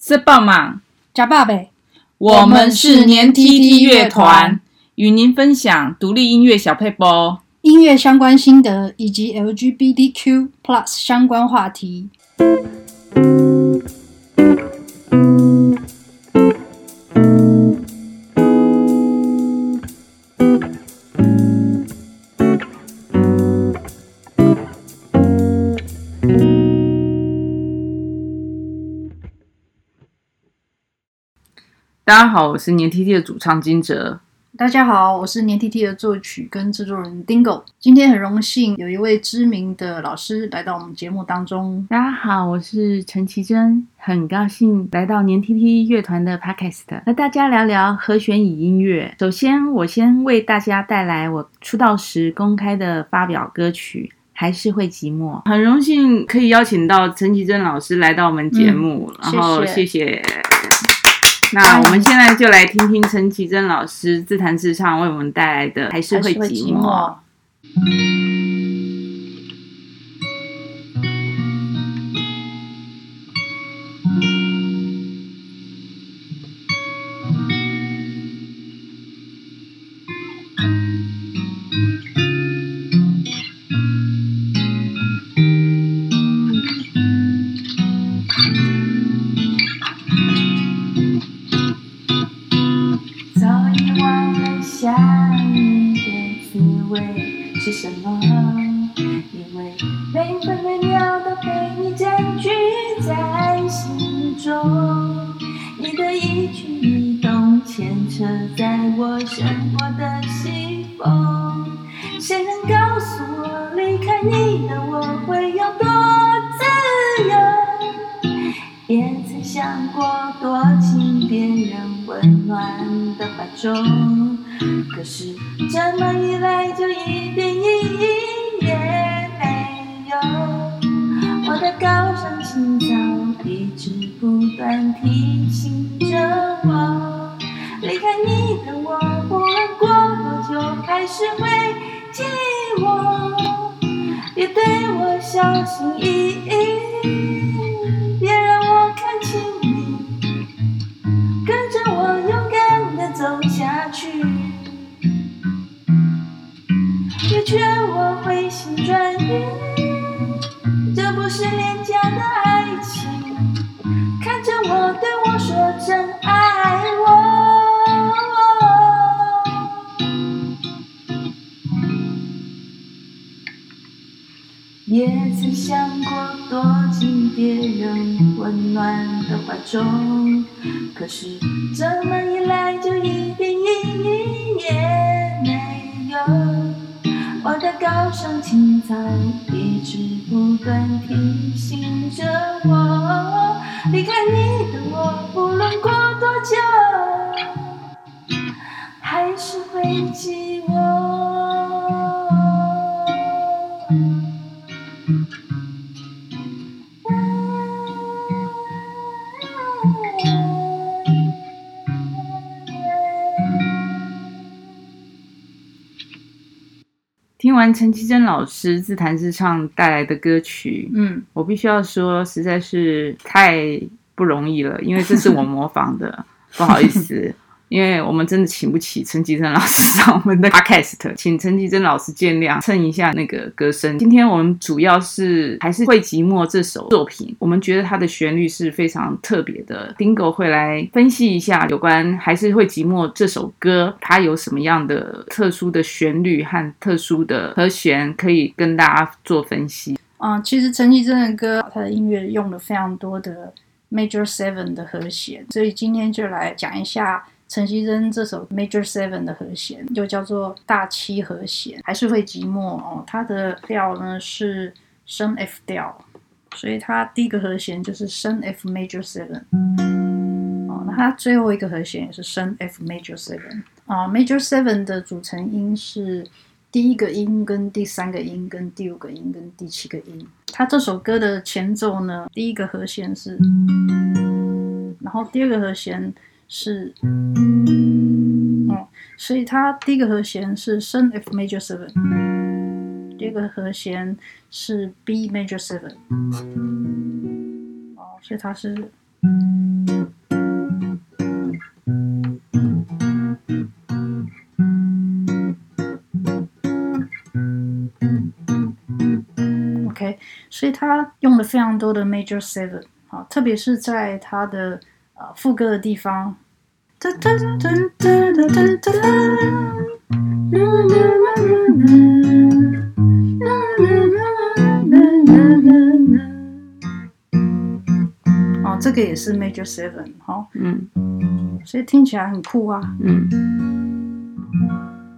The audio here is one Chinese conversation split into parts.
是棒嘛？加爸呗。我们是年 tt 乐团，与您分享独立音乐小配播、音乐相关心得以及 LGBTQ+ 相关话题。大家好，我是黏 tt 的主唱金哲。大家好，我是黏 tt 的作曲跟制作人 Dingo。今天很荣幸有一位知名的老师来到我们节目当中。大家好，我是陈绮贞，很高兴来到黏 tt 乐团的 Podcast，和大家聊聊和弦与音乐。首先，我先为大家带来我出道时公开的发表歌曲《还是会寂寞》。很荣幸可以邀请到陈绮贞老师来到我们节目，嗯、然后谢谢。那我们现在就来听听陈绮贞老师自弹自唱为我们带来的《还是会寂寞》。谁能告诉我离开你的我会有多自由？也曾想过躲进别人温暖的怀中可是这么一来就一点意义也没有。我的高尚情操一直不断提醒著我离开你的我不论过多久还是会寂寞。别对我小心翼翼，别让我看清你，跟着我勇敢地走下去。别劝我回心转意，这不是廉价的爱情。曾想过躲进别人温暖的怀中，可是这么一来，就一点意义也没有。我的高尚情操一直不断提醒着我，离开你的我，不论过多久，还是会寂寞。完陈绮贞老师自弹自唱带来的歌曲，嗯，我必须要说，实在是太不容易了，因为这是我模仿的，不好意思。因为我们真的请不起陈綺贞老师上我们的 podcast，请陈綺贞老师见谅，蹭一下那个歌声。今天我们主要是还是会寂寞这首作品，我们觉得它的旋律是非常特别的。Dingo 会来分析一下有关还是会寂寞这首歌，它有什么样的特殊的旋律和特殊的和弦，可以跟大家做分析。啊，其实陈绮贞的歌，它的音乐用了非常多的 major seven 的和弦，所以今天就来讲一下。陈绮贞这首 Major Seven 的和弦又叫做大七和弦，还是会寂寞哦。它的调呢是升 F 调，所以它第一个和弦就是升 F Major Seven。哦，那它最后一个和弦也是升 F Major Seven。啊，Major Seven 的组成音是第一个音跟第三个音跟第五个音跟第七个音。它这首歌的前奏呢，第一个和弦是，然后第二个和弦。是，哦，所以它第一个和弦是升 F major seven，第二个和弦是 B major seven，哦，所以它是 OK，所以他用了非常多的 major seven，好，特别是在他的呃副歌的地方。哦，这个也是 major seven，好，嗯所以听起来很酷啊。嗯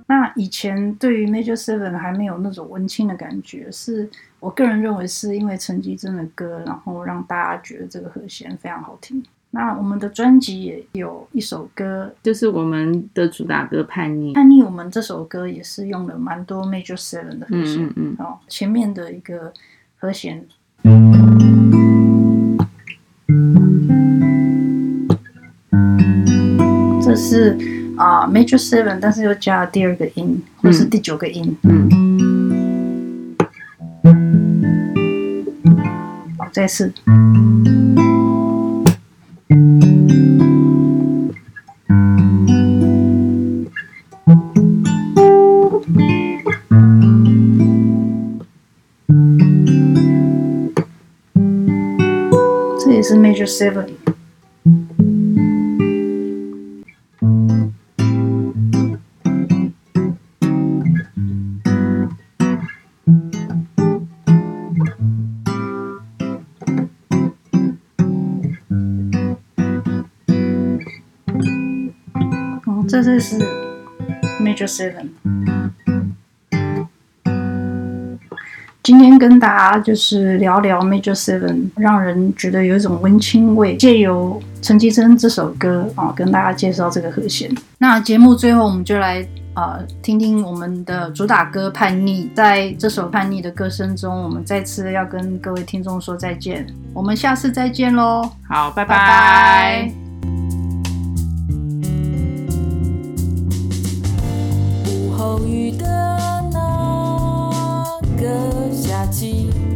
那以前对于 Major Seven 还没有那种温馨的感觉，是我个人认为是因为陈绮贞的歌，然后让大家觉得这个和弦非常好听。那我们的专辑也有一首歌，就是我们的主打歌《叛逆》。叛逆，我们这首歌也是用了蛮多 Major Seven 的和弦，嗯嗯嗯哦，前面的一个和弦。这是啊、uh, Major Seven，但是又加了第二个音，或是第九个音。嗯，好，再次。这也是 Major Seven。哦，这这是 Major Seven。今天跟大家就是聊聊 Major Seven，让人觉得有一种温馨味。借由陈绮贞这首歌啊，跟大家介绍这个和弦。那节目最后，我们就来啊、呃、听听我们的主打歌《叛逆》。在这首叛逆的歌声中，我们再次要跟各位听众说再见。我们下次再见喽！好，拜拜。拜拜午后雨的那个